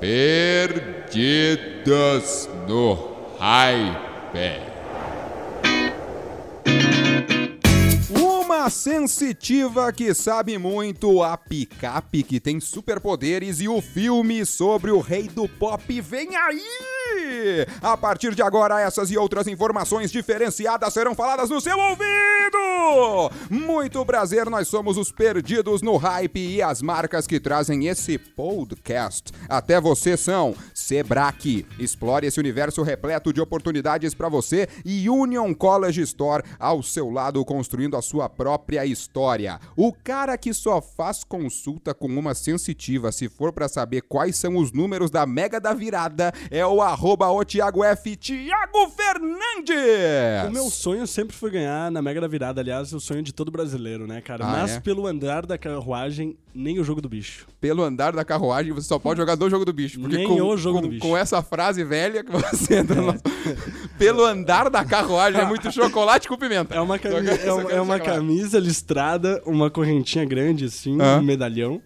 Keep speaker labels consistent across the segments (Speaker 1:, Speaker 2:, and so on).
Speaker 1: Perdidos no Hype. Uma sensitiva que sabe muito, a picape que tem superpoderes e o filme sobre o rei do pop vem aí! A partir de agora, essas e outras informações diferenciadas serão faladas no seu ouvido! Muito prazer, nós somos os perdidos no hype e as marcas que trazem esse podcast. Até você são Sebrae. Explore esse universo repleto de oportunidades para você e Union College Store ao seu lado, construindo a sua própria história. O cara que só faz consulta com uma sensitiva se for para saber quais são os números da Mega da Virada é o arroba o Thiago F. Thiago Fernandes!
Speaker 2: O meu sonho sempre foi ganhar na Mega da Virada, aliás, o sonho de todo brasileiro, né, cara?
Speaker 1: Ah,
Speaker 2: Mas
Speaker 1: é?
Speaker 2: pelo andar da carruagem, nem o jogo do bicho.
Speaker 1: Pelo andar da carruagem, você só pode jogar do jogo do bicho. Porque
Speaker 2: Nem
Speaker 1: com,
Speaker 2: o jogo
Speaker 1: com,
Speaker 2: do bicho.
Speaker 1: com essa frase velha que você entra no. Pelo andar da carruagem, é muito chocolate com pimenta.
Speaker 2: É uma, cami- é uma, é uma camisa listrada, uma correntinha grande assim,
Speaker 1: Ah.
Speaker 2: um medalhão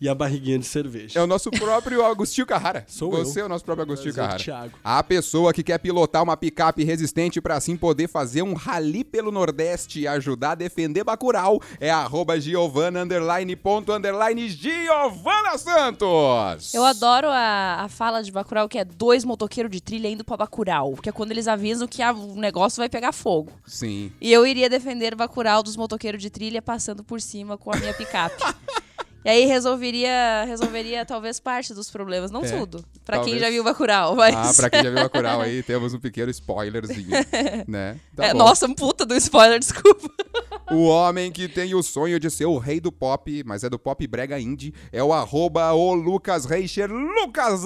Speaker 2: e a barriguinha de cerveja.
Speaker 1: É o nosso próprio Agostinho Carrara.
Speaker 2: Sou
Speaker 1: Você
Speaker 2: eu.
Speaker 1: é o nosso próprio Agostinho
Speaker 2: Prazer,
Speaker 1: Carrara.
Speaker 2: Thiago.
Speaker 1: A pessoa que quer pilotar uma picape resistente para assim poder fazer um rally pelo Nordeste e ajudar a defender Bacurau é arroba Giovana underline ponto underline Giovana Santos.
Speaker 3: Eu adoro a, a fala de Bacurau, que é dois motoqueiros de trilha indo pra Bacurau. Que é quando eles avisam que o negócio vai pegar fogo.
Speaker 1: Sim.
Speaker 3: E eu iria defender Bacurau dos motoqueiros de trilha passando por cima com a minha picape. E aí resolveria, resolveria talvez parte dos problemas, não
Speaker 1: É,
Speaker 3: tudo. Pra
Speaker 1: talvez.
Speaker 3: quem já viu Bacurau, mas...
Speaker 1: Ah, pra quem já viu Bacurau aí, temos um pequeno spoilerzinho, né? Tá
Speaker 3: É,
Speaker 1: bom.
Speaker 3: nossa, um puta do spoiler, desculpa.
Speaker 1: O homem que tem o sonho de ser o rei do pop, mas é do pop brega indie, é o arroba o Lucas Reicher, Lucas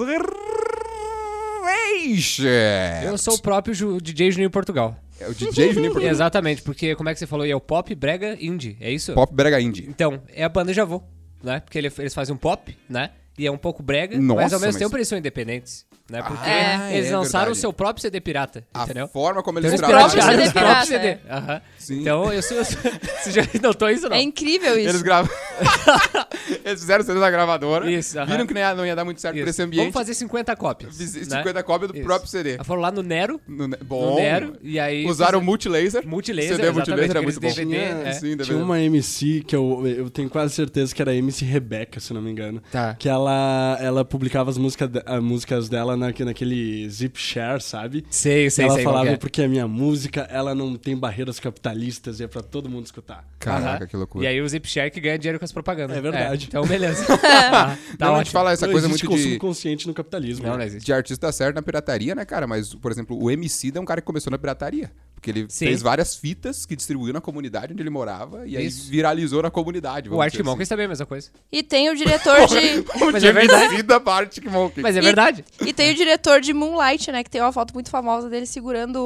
Speaker 1: Reicher.
Speaker 4: Eu sou o próprio Ju- DJ Juninho Portugal.
Speaker 1: É o DJ Juninho Portugal.
Speaker 4: Exatamente, porque como é que você falou? E é o pop, brega, indie, é isso?
Speaker 1: Pop brega indie.
Speaker 4: Então, é a banda Javô, né? Porque ele- eles fazem um pop, né? E é um pouco brega,
Speaker 1: Nossa,
Speaker 4: mas ao mesmo
Speaker 1: mas-
Speaker 4: tempo eles são independentes, né? Porque
Speaker 1: Ah,
Speaker 4: eles
Speaker 1: é
Speaker 4: lançaram
Speaker 1: verdade.
Speaker 4: o seu próprio CD pirata,
Speaker 1: A
Speaker 4: entendeu?
Speaker 1: forma como
Speaker 4: Então
Speaker 1: eles
Speaker 4: eles
Speaker 3: próprios
Speaker 1: trabalham.
Speaker 3: CD pirata,
Speaker 4: CD.
Speaker 3: é.
Speaker 1: Sim.
Speaker 4: Então, eu sou... Você já notou isso, não?
Speaker 3: É incrível isso.
Speaker 1: Eles gravam. eles fizeram o CD da gravadora.
Speaker 4: Isso.
Speaker 1: Viram que não ia, não ia dar muito certo pra
Speaker 4: Isso.
Speaker 1: esse ambiente.
Speaker 4: Vamos fazer 50 cópias.
Speaker 1: Fiz-
Speaker 4: né?
Speaker 1: 50 cópias do
Speaker 4: Isso.
Speaker 1: próprio CD.
Speaker 4: Foram lá no Nero,
Speaker 1: No, ne-
Speaker 4: no
Speaker 1: bom.
Speaker 4: Nero, e aí...
Speaker 1: Usaram o multilaser.
Speaker 4: Multilaser,
Speaker 1: CD multilaser é muito bom.
Speaker 4: DVD,
Speaker 2: Tinha,
Speaker 4: é.
Speaker 1: Sim, DVD.
Speaker 2: tinha uma MC que eu, eu tenho quase certeza que era a MC Rebeca, se não me engano.
Speaker 4: Tá.
Speaker 2: Que ela, ela publicava as, música, de- as músicas dela na, naquele Zip Share, sabe?
Speaker 4: Sei, sei,
Speaker 2: ela
Speaker 4: sei. qual
Speaker 2: falava
Speaker 4: é.
Speaker 2: porque a minha música, ela não tem barreiras capitalistas e é pra todo mundo escutar.
Speaker 1: Caraca,
Speaker 4: Aham.
Speaker 1: que loucura.
Speaker 4: E aí o Zipshare que ganha dinheiro com as propagandas.
Speaker 2: É verdade.
Speaker 4: então, beleza. tá tá
Speaker 1: não, a gente fala essa
Speaker 2: não
Speaker 1: coisa muito
Speaker 2: consumo
Speaker 1: de,
Speaker 2: consciente no capitalismo.
Speaker 4: Não,
Speaker 2: né?
Speaker 4: não existe.
Speaker 1: de artista certo na pirataria, né, cara? Mas, por exemplo, o MC é um cara que começou na pirataria. Porque ele
Speaker 4: Sim.
Speaker 1: fez várias fitas que distribuiu na comunidade onde ele morava e aí
Speaker 4: Isso.
Speaker 1: viralizou na comunidade.
Speaker 4: O
Speaker 1: dizer
Speaker 4: Monkeys também é a mesma coisa.
Speaker 3: E tem o diretor de...
Speaker 1: assim. O
Speaker 4: Mas é verdade.
Speaker 1: Da Arctic Monkeys.
Speaker 4: Mas é
Speaker 3: E-
Speaker 4: verdade.
Speaker 3: E tem o diretor de Moonlight, né? Que tem uma foto muito famosa dele segurando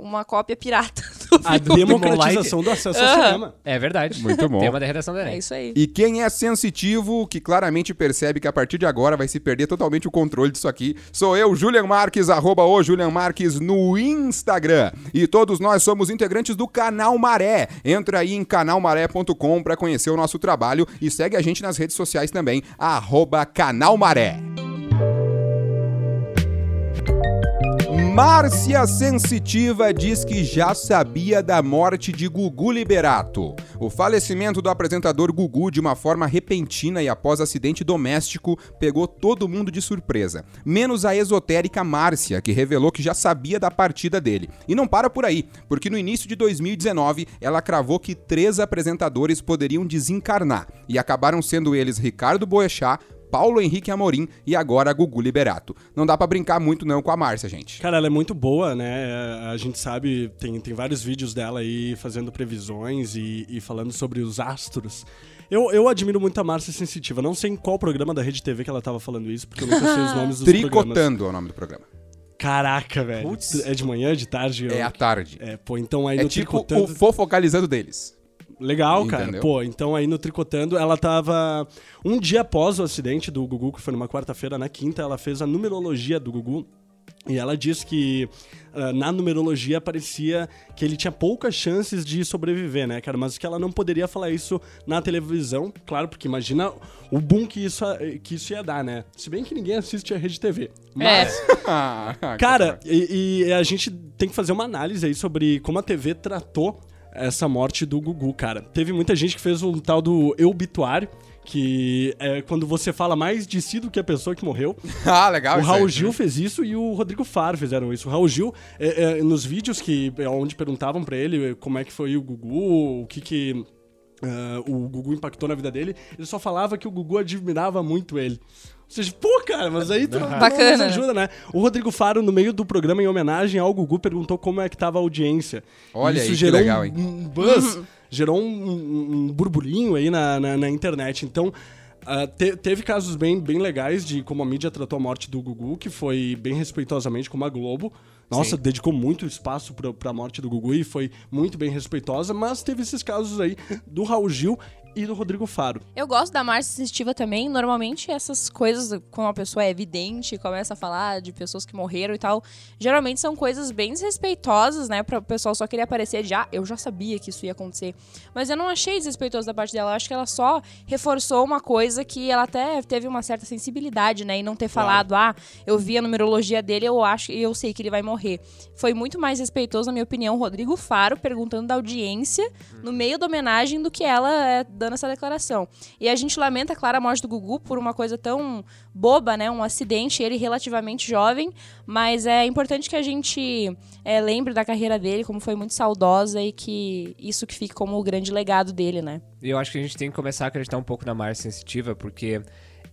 Speaker 3: uma cópia pirata do
Speaker 2: A democratização do acesso ao
Speaker 3: Aham.
Speaker 2: cinema.
Speaker 4: É verdade.
Speaker 1: Muito bom.
Speaker 4: Tema da redação da
Speaker 3: É
Speaker 4: Enem.
Speaker 3: isso aí.
Speaker 1: E quem é sensitivo, que claramente percebe que a partir de agora vai se perder totalmente o controle disso aqui, sou eu, Julian Marques, arroba o Julian Marques no Instagram. E todos nós somos integrantes do Canal Maré. Entra aí em canalmaré.com para conhecer o nosso trabalho e segue a gente nas redes sociais também, arroba Canal Maré. Márcia Sensitiva diz que já sabia da morte de Gugu Liberato. O falecimento do apresentador Gugu de uma forma repentina e após acidente doméstico pegou todo mundo de surpresa, menos a esotérica Márcia, que revelou que já sabia da partida dele. E não para por aí, porque no início de 2019 ela cravou que três apresentadores poderiam desencarnar e acabaram sendo eles Ricardo Boechat, Paulo Henrique Amorim e agora Gugu Liberato. Não dá pra brincar muito não com a Márcia, gente.
Speaker 2: Cara, ela é muito boa, né? A gente sabe, tem, tem vários vídeos dela aí fazendo previsões e, e falando sobre os astros. Eu, eu admiro muito a Márcia Sensitiva. Não sei em qual programa da Rede TV que ela tava falando isso, porque eu nunca sei os nomes dos programas.
Speaker 1: Tricotando é o nome do programa.
Speaker 2: Caraca, velho.
Speaker 4: Putz.
Speaker 2: É de manhã, de tarde?
Speaker 1: É
Speaker 2: Eu-
Speaker 1: à tarde.
Speaker 2: É, pô, então aí
Speaker 1: É
Speaker 2: no
Speaker 1: tipo
Speaker 2: Tricotando...
Speaker 1: o fofocalizando deles.
Speaker 2: Legal, cara.
Speaker 1: Entendeu?
Speaker 2: Pô, então aí no Tricotando, ela tava. Um dia após o acidente do Gugu, que foi numa quarta-feira, na quinta, ela fez a numerologia do Gugu. E ela diz que ah, na numerologia parecia que ele tinha poucas chances de sobreviver, né, cara? Mas que ela não poderia falar isso na televisão, claro, porque imagina o boom que isso, que isso ia dar, né? Se bem que ninguém assiste a Rede TV. Mas,
Speaker 1: Ah,
Speaker 2: Cara, e, e a gente tem que fazer uma análise aí sobre como a TV tratou essa morte do Gugu, cara. Teve muita gente que fez um tal do obituário, que é quando você fala mais de si do que a pessoa que morreu.
Speaker 1: ah, legal.
Speaker 2: O. Raul Gil fez isso e o Rodrigo Faro fizeram isso. O Raul Gil, é, é, nos vídeos que é, onde perguntavam pra ele como é que foi o Gugu, o que que ah, o Gugu impactou na vida dele, ele só falava que o Gugu admirava muito ele. Ou seja, pô, cara, mas aí tu
Speaker 3: Bacana,
Speaker 2: não nos ajuda, né? O Rodrigo Faro, no meio do programa, em homenagem ao Gugu, perguntou como é que tava a audiência.
Speaker 1: Olha
Speaker 2: isso
Speaker 1: aí, que
Speaker 2: gerou
Speaker 1: legal,
Speaker 2: um,
Speaker 1: hein?
Speaker 2: um buzz, gerou um, um- burburinho aí na, na, na internet. Então, ah, te- teve casos bem, bem legais de como a mídia tratou a morte do Gugu, que foi bem respeitosamente, como a Globo. Nossa, dedicou muito espaço pra, pra morte do Gugu e foi muito bem respeitosa, mas teve esses casos aí do Raul Gil e do Rodrigo Faro.
Speaker 3: Eu gosto da Márcia Sensitiva também. Normalmente, essas coisas, quando uma pessoa é evidente, começa a falar de pessoas que morreram e tal, geralmente são coisas bem desrespeitosas, né? Pra o pessoal só querer aparecer de, ah, eu já sabia que isso ia acontecer. Mas eu não achei desrespeitoso da parte dela. Eu acho que ela só reforçou uma coisa que ela até teve uma certa sensibilidade, né? E não ter falado, ah, eu vi a numerologia dele, eu acho e eu sei que ele vai morrer. Foi muito mais respeitoso, na minha opinião, o Rodrigo Faro perguntando da audiência no meio da homenagem do que ela é, dando essa declaração. E a gente lamenta, claro, a morte do Gugu por uma coisa tão boba, né? Um acidente, ele relativamente jovem, mas é importante que a gente é, lembre da carreira dele, como foi muito saudosa e que isso que fique como o grande legado dele, né?
Speaker 4: E eu acho que a gente tem que começar a acreditar um pouco na Márcia Sensitiva, porque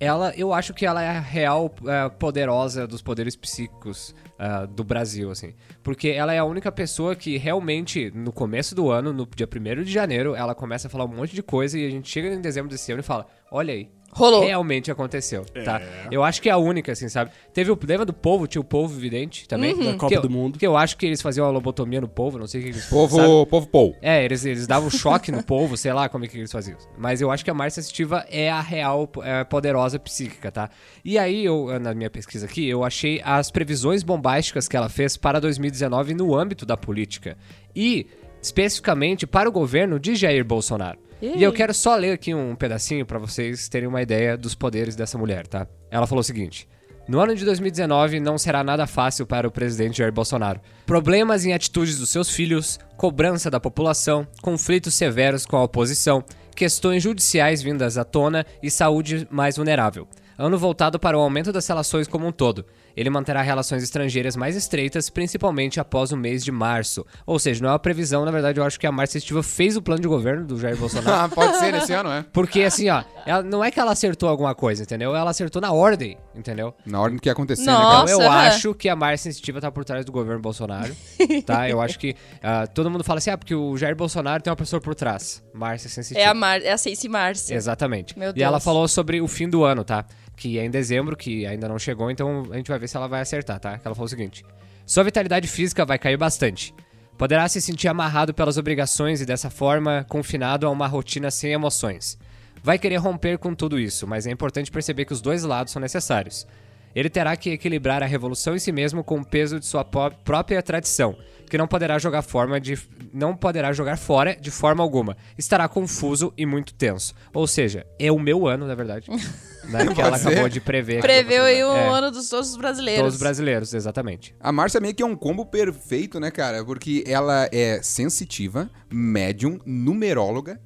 Speaker 4: ela, eu acho que ela é a real é, poderosa dos poderes psíquicos ah, do Brasil, assim. Porque ela é a única pessoa que realmente, no começo do ano, no dia 1 de janeiro, ela começa a falar um monte de coisa e a gente chega em dezembro desse ano e fala: olha aí.
Speaker 3: Rolou.
Speaker 4: Realmente aconteceu, tá? Eu acho que é a única, assim, sabe? Teve o. Lembra do povo? Tinha o povo vidente também?
Speaker 2: Da Copa
Speaker 4: eu-
Speaker 2: do Mundo.
Speaker 4: Que eu acho que eles faziam a lobotomia no povo, não sei o que eles
Speaker 1: Povo,
Speaker 4: sabe?
Speaker 1: povo Paul.
Speaker 4: É, eles, eles davam choque no povo, sei lá como é que eles faziam. Mas eu acho que a Márcia Sensitiva é a real é, poderosa psíquica, tá? E aí, eu, na minha pesquisa aqui, eu achei as previsões bombásticas que ela fez para 2019 no âmbito da política. E, especificamente, para o governo de Jair Bolsonaro. E eu quero só ler aqui um pedacinho para vocês terem uma ideia dos poderes dessa mulher, tá? Ela falou o seguinte. No ano de 2019 não será nada fácil para o presidente Jair Bolsonaro. Problemas em atitudes dos seus filhos, cobrança da população, conflitos severos com a oposição, questões judiciais vindas à tona e saúde mais vulnerável. Ano voltado para o aumento das relações como um todo. Ele manterá relações estrangeiras mais estreitas, principalmente após o mês de março. Ou seja, não é uma previsão, na verdade, eu acho que a Márcia Estiva fez o plano de governo do Jair Bolsonaro.
Speaker 1: Ah, pode ser nesse ano, é?
Speaker 4: Porque assim, ó, ela, não é que ela acertou alguma coisa, entendeu? Ela acertou na ordem, entendeu?
Speaker 1: Na ordem do que ia acontecer,
Speaker 3: Nossa.
Speaker 1: né,
Speaker 4: Então eu
Speaker 3: aham.
Speaker 4: acho que a Márcia Sensitiva tá por trás do governo Bolsonaro, tá? Eu acho que ah, todo mundo fala assim, ah, porque o Jair Bolsonaro tem uma pessoa por trás. Márcia Sensitiva.
Speaker 3: É a, Mar é a Cici Márcia.
Speaker 4: Exatamente.
Speaker 3: Meu
Speaker 4: E ela
Speaker 3: Deus.
Speaker 4: falou sobre o fim do ano, tá? Que é em dezembro, que ainda não chegou, então a gente vai ver se ela vai acertar, tá? Que ela falou o seguinte: Sua vitalidade física vai cair bastante. Poderá se sentir amarrado pelas obrigações e dessa forma confinado a uma rotina sem emoções. Vai querer romper com tudo isso, mas é importante perceber que os dois lados são necessários. Ele terá que equilibrar a revolução em si mesmo com o peso de sua pró- própria tradição, que não poderá jogar forma de não poderá jogar fora de forma alguma. Estará confuso e muito tenso. Ou seja, é o meu ano, na verdade, né, que ela acabou de prever.
Speaker 3: Preveu aí o
Speaker 4: É,
Speaker 3: ano dos todos os brasileiros.
Speaker 4: Todos os brasileiros, exatamente.
Speaker 1: A Márcia meio que é um combo perfeito, né, cara? Porque ela é sensitiva, médium, numeróloga.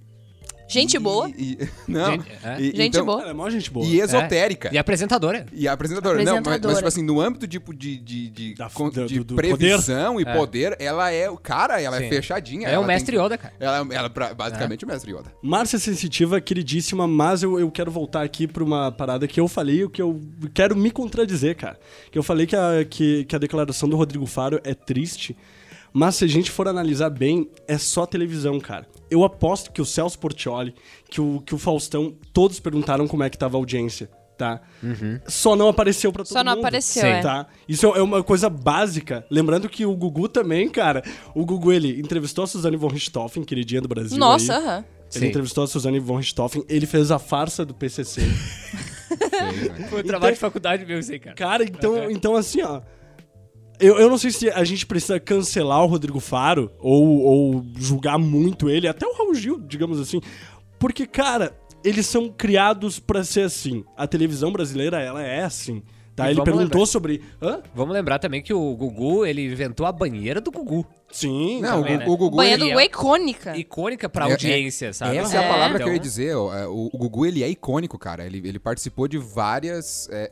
Speaker 3: Gente
Speaker 1: e-
Speaker 3: boa.
Speaker 1: e- não.
Speaker 4: Gente- é.
Speaker 1: e-
Speaker 3: Gente
Speaker 1: então-
Speaker 3: boa.
Speaker 2: Ela é mó gente boa.
Speaker 1: E esotérica.
Speaker 4: E apresentadora.
Speaker 1: E a apresentadora. Não, mas, mas,
Speaker 3: Apresentadora.
Speaker 1: tipo assim, no âmbito tipo de, de, de,
Speaker 2: Da-
Speaker 1: con-
Speaker 2: do-
Speaker 1: de
Speaker 2: do
Speaker 1: previsão e
Speaker 4: É.
Speaker 1: poder, ela é o cara, ela
Speaker 4: Sim.
Speaker 1: é fechadinha.
Speaker 4: É
Speaker 1: ela
Speaker 4: o mestre
Speaker 1: tem-
Speaker 4: Yoda, cara.
Speaker 1: Ela, ela pra- basicamente o mestre Yoda.
Speaker 2: Márcia Sensitiva, queridíssima, mas eu, eu quero voltar aqui pra uma parada que eu falei, o que eu quero me contradizer, cara. Que eu falei que a, que, que a declaração do Rodrigo Faro é triste, mas se a gente for analisar bem, é só televisão, cara. Eu aposto que o Celso Portioli, que o, que o Faustão, todos perguntaram como é que tava a audiência, tá? Só não apareceu pra todo
Speaker 3: Só não
Speaker 2: mundo.
Speaker 3: apareceu,
Speaker 4: Sim.
Speaker 3: é.
Speaker 2: Tá? Isso é uma coisa básica. Lembrando que o Gugu também, cara, o Gugu, ele entrevistou a Suzane von Richthofen, queridinha do Brasil.
Speaker 3: Nossa, aham.
Speaker 2: Ele
Speaker 4: Sim.
Speaker 2: entrevistou a Suzane von Richthofen, ele fez a farsa do PCC.
Speaker 4: Foi um trabalho de faculdade meu isso aí, cara.
Speaker 2: Cara, então, então assim, ó. Eu, eu não sei se a gente precisa cancelar o Rodrigo Faro ou, ou julgar muito ele, até o Raul Gil, digamos assim. Porque, cara, eles são criados pra ser assim. A televisão brasileira, ela é assim. Tá?
Speaker 4: E
Speaker 2: Ele perguntou
Speaker 4: lembrar.
Speaker 2: sobre. Hã?
Speaker 4: Vamos lembrar também que o Gugu, ele inventou a banheira do Gugu.
Speaker 2: Sim,
Speaker 1: Não,
Speaker 4: também,
Speaker 1: o,
Speaker 4: né?
Speaker 1: o Gugu.
Speaker 3: Banha do
Speaker 4: é-
Speaker 3: Gugu é icônica.
Speaker 4: Icônica pra
Speaker 1: É- é-
Speaker 4: audiência, sabe?
Speaker 1: Essa é, a
Speaker 3: É.
Speaker 1: palavra que eu ia
Speaker 4: Então,
Speaker 1: dizer. é, O, o Gugu, ele é icônico, cara. Ele, ele participou de várias, é,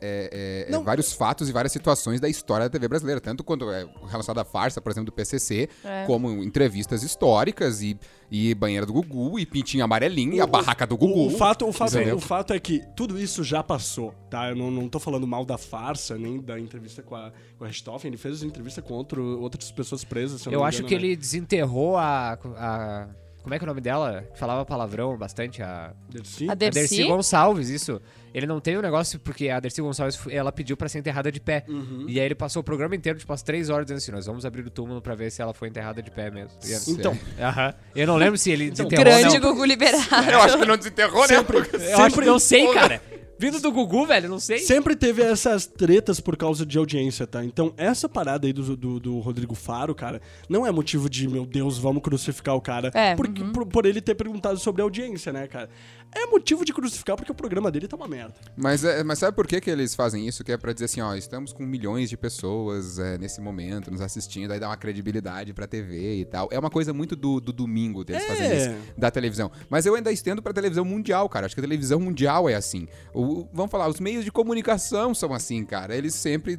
Speaker 1: é, é, vários fatos e várias situações da história da TV brasileira. Tanto quando é relacionado à farsa, por exemplo, do PCC,
Speaker 3: É.
Speaker 1: como entrevistas históricas e, e banheira do Gugu, e pintinho amarelinho, e a barraca do Gugu.
Speaker 2: O, o fato, o, fato,
Speaker 1: Entendeu?
Speaker 2: o fato é que tudo isso já passou, tá? Eu não, não tô falando mal da farsa, nem da entrevista com a, com a Richthofen. Ele fez entrevista com outro, outras pessoas presas, se eu,
Speaker 4: Eu
Speaker 2: não me
Speaker 4: acho
Speaker 2: engano,
Speaker 4: que
Speaker 2: né?
Speaker 4: ele desenterrou a, a. Como é que é o nome dela? Que falava palavrão bastante. A,
Speaker 2: Dercy?
Speaker 3: A
Speaker 4: a
Speaker 3: Dercy?
Speaker 4: Dercy Gonçalves, isso. Ele não tem o negócio porque a Dercy Gonçalves ela pediu pra ser enterrada de pé.
Speaker 2: Uhum.
Speaker 4: E aí ele passou o programa inteiro, tipo, as três horas dizendo assim: nós vamos abrir o túmulo pra ver se ela foi enterrada de pé mesmo. E era-
Speaker 2: Então,
Speaker 4: Aham. Eu não lembro se ele
Speaker 2: Então,
Speaker 4: desenterrou ou
Speaker 3: Grande
Speaker 4: não.
Speaker 3: Gugu liberado.
Speaker 1: Eu acho que não desenterrou, né?
Speaker 4: Eu acho que não sei, cara. Vindo do Gugu, velho, não sei.
Speaker 2: Sempre teve essas tretas por causa de audiência, tá? Então, essa parada aí do, do, do Rodrigo Faro, cara, não é motivo de, meu Deus, vamos crucificar o cara
Speaker 3: É,
Speaker 2: porque- por, por ele ter perguntado sobre audiência, né, cara? É motivo de crucificar porque o programa dele tá uma merda.
Speaker 1: Mas, é, mas sabe por que, que eles fazem isso? Que é pra dizer assim, ó, estamos com milhões de pessoas é, nesse momento nos assistindo, aí dá uma credibilidade pra TV e tal. É uma coisa muito do, do domingo deles
Speaker 2: É.
Speaker 1: fazerem isso, da televisão. Mas eu ainda estendo pra televisão mundial, cara. Acho que a televisão mundial é assim. O, vamos falar, os meios de comunicação são assim, cara. Eles sempre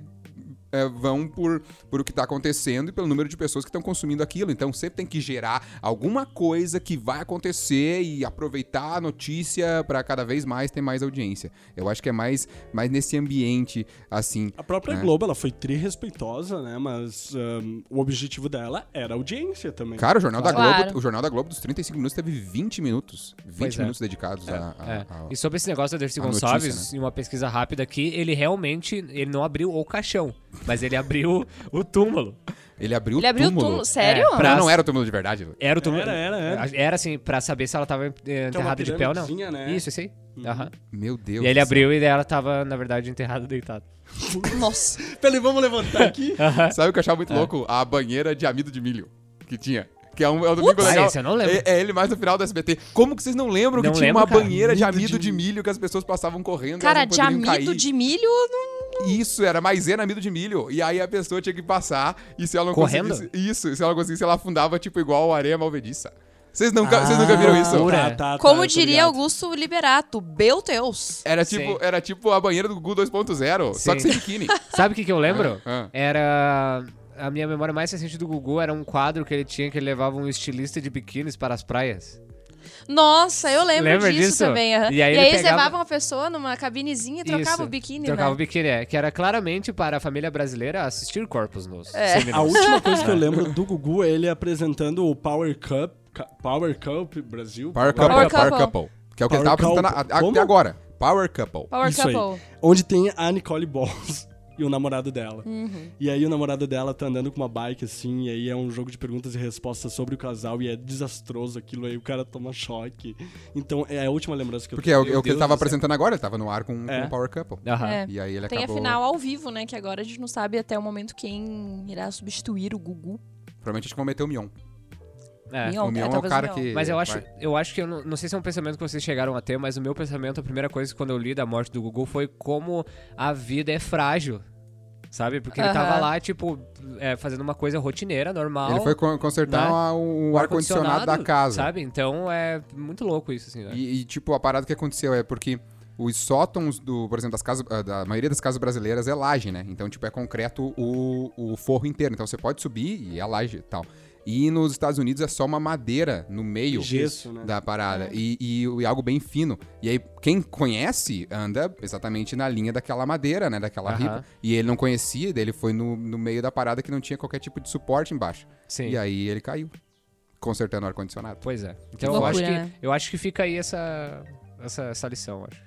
Speaker 1: é, vão por, por o que tá acontecendo e pelo número de pessoas que estão consumindo aquilo. Então sempre tem que gerar alguma coisa que vai acontecer e aproveitar a notícia pra cada vez mais ter mais audiência. Eu acho que é mais, mais nesse ambiente, assim.
Speaker 2: A própria
Speaker 1: É.
Speaker 2: Globo, ela foi tri respeitosa, né? Mas ahn, o objetivo dela era audiência também.
Speaker 1: Cara, o Jornal da
Speaker 3: Claro.
Speaker 1: Globo, o Jornal da Globo dos 35 minutos teve 20 minutos. 20
Speaker 4: Pois é.
Speaker 1: minutos dedicados a, a-
Speaker 4: É.
Speaker 1: a-
Speaker 4: E sobre esse negócio da Dercy Gonçalves,
Speaker 1: notícia,
Speaker 4: em uma pesquisa rápida aqui, ele realmente ele não abriu o caixão, mas ele abriu o túmulo.
Speaker 1: Ele abriu
Speaker 3: Ele
Speaker 1: o
Speaker 3: abriu o
Speaker 1: túmulo.
Speaker 3: túmulo. Sério?
Speaker 4: É, pra-
Speaker 1: Não, não era o túmulo de verdade.
Speaker 4: Era o túmulo.
Speaker 2: Era, era, era.
Speaker 4: Era assim, pra saber se ela tava eh, enterrada de pé ou não.
Speaker 2: né?
Speaker 4: Isso, isso aí. Aham.
Speaker 1: Meu Deus.
Speaker 4: E ele
Speaker 1: do céu.
Speaker 4: abriu e daí ela tava, na verdade, enterrada deitada.
Speaker 3: Nossa.
Speaker 2: Peraí, vamos levantar aqui.
Speaker 1: Sabe o que eu achava muito
Speaker 4: É.
Speaker 1: louco? A banheira de amido de milho que tinha. Que é um, é um domingo
Speaker 4: Putz,
Speaker 1: legal.
Speaker 4: esse eu não lembro.
Speaker 1: É, é ele mais no final do SBT. Como que vocês não lembram
Speaker 4: Não
Speaker 1: que tinha
Speaker 4: lembro,
Speaker 1: uma
Speaker 4: cara.
Speaker 1: banheira de
Speaker 2: Amido de
Speaker 1: de milho que as pessoas passavam correndo?
Speaker 3: Cara, de amido
Speaker 1: cair?
Speaker 3: de milho, não...
Speaker 1: Isso, era maisena amido de milho. E aí a pessoa tinha que passar e se ela não
Speaker 4: Correndo?
Speaker 1: conseguisse... Isso, se ela não conseguisse, ela afundava tipo igual areia malvediça. Vocês nunca, vocês nunca viram isso?
Speaker 2: Tá, tá, tá,
Speaker 3: Como
Speaker 2: tô
Speaker 3: diria
Speaker 2: ligado.
Speaker 3: Augusto Liberato, Belteus.
Speaker 1: Era tipo,
Speaker 4: Sim.
Speaker 1: era tipo a banheira do Gugu 2.0, só que sem biquíni.
Speaker 4: Sabe o que, que eu lembro?
Speaker 1: Ah, ah.
Speaker 4: Era. A minha memória mais recente do Gugu era um quadro que ele tinha que ele levava um estilista de biquínis para as praias.
Speaker 3: Nossa, eu lembro
Speaker 4: Lembra
Speaker 3: disso,
Speaker 4: disso?
Speaker 3: também. aham.
Speaker 4: E
Speaker 3: E
Speaker 4: aí
Speaker 3: aí,
Speaker 4: ele
Speaker 3: eles
Speaker 4: pegava-
Speaker 3: levavam a pessoa numa cabinezinha e trocavam
Speaker 4: Isso.
Speaker 3: o biquíni,
Speaker 4: Trocava o
Speaker 3: né?
Speaker 4: biquíni, é, que era claramente para a família brasileira assistir corpos nos
Speaker 3: É.
Speaker 2: A última coisa que eu lembro do Gugu é ele apresentando o Power Cup, Power Cup Brasil.
Speaker 1: Power
Speaker 3: Power
Speaker 1: Couple, Power
Speaker 3: Couple.
Speaker 1: Couple. Que é o que ele
Speaker 2: Power
Speaker 1: tava apresentando
Speaker 2: Couple.
Speaker 1: até agora. Power Couple.
Speaker 3: Power
Speaker 2: Isso aí.
Speaker 3: Couple.
Speaker 2: Onde tem a Nicole Balls e o namorado dela.
Speaker 3: Uhum.
Speaker 2: E aí o namorado dela tá andando com uma bike assim, e aí é um jogo de perguntas e respostas sobre o casal e é desastroso aquilo aí, o cara toma choque. Então é a última lembrança que eu
Speaker 1: Porque é o,
Speaker 2: tenho.
Speaker 1: é o que
Speaker 4: Deus
Speaker 1: ele tava
Speaker 4: do céu.
Speaker 1: apresentando agora, ele tava no ar com,
Speaker 2: É.
Speaker 1: com o Power Couple.
Speaker 4: Aham.
Speaker 3: É.
Speaker 1: E aí ele
Speaker 3: Tem
Speaker 1: acabou.
Speaker 3: a final ao vivo, né? Que agora a gente não sabe até o momento quem irá substituir o Gugu.
Speaker 1: Provavelmente acho que vão meter o Mion.
Speaker 4: É.
Speaker 3: Mion,
Speaker 1: o Mion é, o
Speaker 3: talvez
Speaker 1: cara
Speaker 3: Mion.
Speaker 1: que.
Speaker 4: Mas eu acho,
Speaker 1: vai.
Speaker 4: eu acho que eu não, não sei se é um pensamento que vocês chegaram a ter, mas o meu pensamento, a primeira coisa que quando eu li da morte do Gugu foi como a vida é frágil. Sabe? Porque ele tava lá, tipo, é, fazendo uma coisa rotineira, normal.
Speaker 1: Ele foi con- consertar
Speaker 4: né?
Speaker 1: a- o ar-condicionado da casa.
Speaker 4: Sabe? Então é muito louco isso, assim, né?
Speaker 1: E, e, tipo, a parada que aconteceu é porque os sótãos do, por exemplo, das casas, ah, da maioria das casas brasileiras é laje, né? Então, tipo, é concreto o, o forro inteiro. Então você pode subir e é laje e tal. E nos Estados Unidos é só uma madeira no meio
Speaker 2: Gesso, né?
Speaker 1: da parada. E, e, e algo bem fino. E aí, quem conhece anda exatamente na linha daquela madeira, né? Daquela
Speaker 4: Aham.
Speaker 1: ripa. E ele não conhecia, daí ele foi no, no meio da parada que não tinha qualquer tipo de suporte embaixo.
Speaker 4: Sim.
Speaker 1: E aí ele caiu. Consertando o ar-condicionado.
Speaker 4: Pois é. Então eu,
Speaker 3: loucura,
Speaker 4: acho que,
Speaker 3: né?
Speaker 4: eu acho que fica aí essa, essa, essa lição, eu acho.